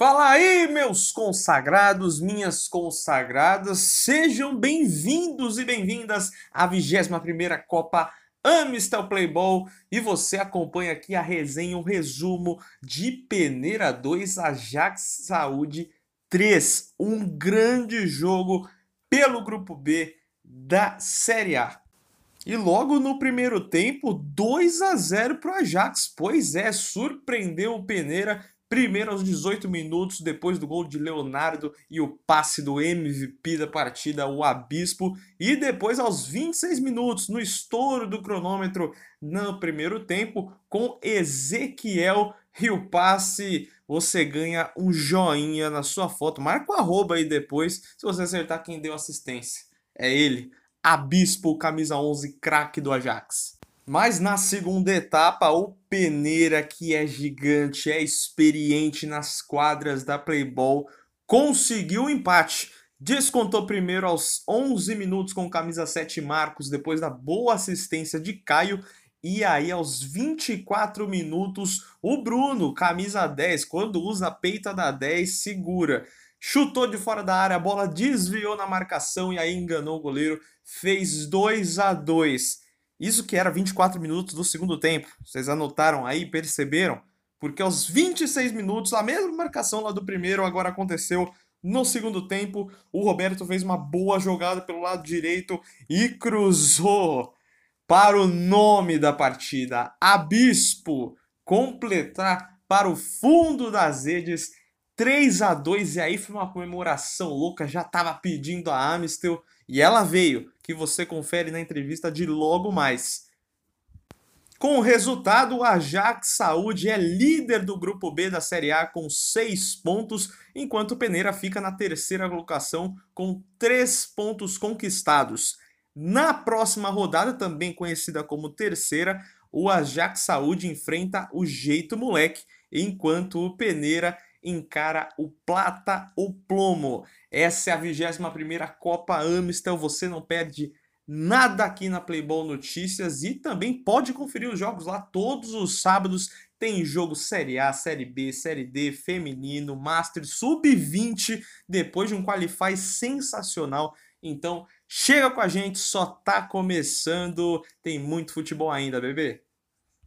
Fala aí, meus consagrados, minhas consagradas, sejam bem-vindos e bem-vindas à 21ª Copa Amistel Playball e você acompanha aqui a resenha, o resumo de Peneira 2, Ajax Saúde 3, um grande jogo pelo Grupo B da Série A. E logo no primeiro tempo, 2 a 0 para o Ajax. Pois é, surpreendeu o Peneira Primeiro aos 18 minutos, depois do gol de Leonardo e o passe do MVP da partida, o Abispo. E depois aos 26 minutos, no estouro do cronômetro no primeiro tempo, com Ezequiel e o passe, você ganha um joinha na sua foto. Marca o arroba aí depois, se você acertar quem deu assistência. É ele, Abispo, camisa 11, craque do Ajax. Mas na segunda etapa, o Peneira, que é gigante, é experiente nas quadras da Playball, conseguiu o um empate. Descontou primeiro aos 11 minutos com camisa 7 Marcos, depois da boa assistência de Caio. E aí, aos 24 minutos, o Bruno, camisa 10, quando usa a peita da 10, segura. Chutou de fora da área, a bola desviou na marcação e aí enganou o goleiro, fez 2 a 2 isso que era 24 minutos do segundo tempo. Vocês anotaram aí, perceberam? Porque aos 26 minutos, a mesma marcação lá do primeiro agora aconteceu no segundo tempo. O Roberto fez uma boa jogada pelo lado direito e cruzou para o nome da partida, Abispo, completar para o fundo das redes 3 a 2 e aí foi uma comemoração louca, já estava pedindo a Amistel e ela veio, que você confere na entrevista de logo mais. Com o resultado, o Ajax Saúde é líder do grupo B da Série A com 6 pontos, enquanto o Peneira fica na terceira colocação com 3 pontos conquistados. Na próxima rodada, também conhecida como terceira, o Ajax Saúde enfrenta o Jeito Moleque, enquanto o Peneira encara o Plata ou Plomo. Essa é a 21 Copa Amistel, você não perde nada aqui na Playball Notícias e também pode conferir os jogos lá todos os sábados. Tem jogo Série A, Série B, Série D, Feminino, Master, Sub-20, depois de um Qualify sensacional. Então, chega com a gente, só tá começando, tem muito futebol ainda, bebê.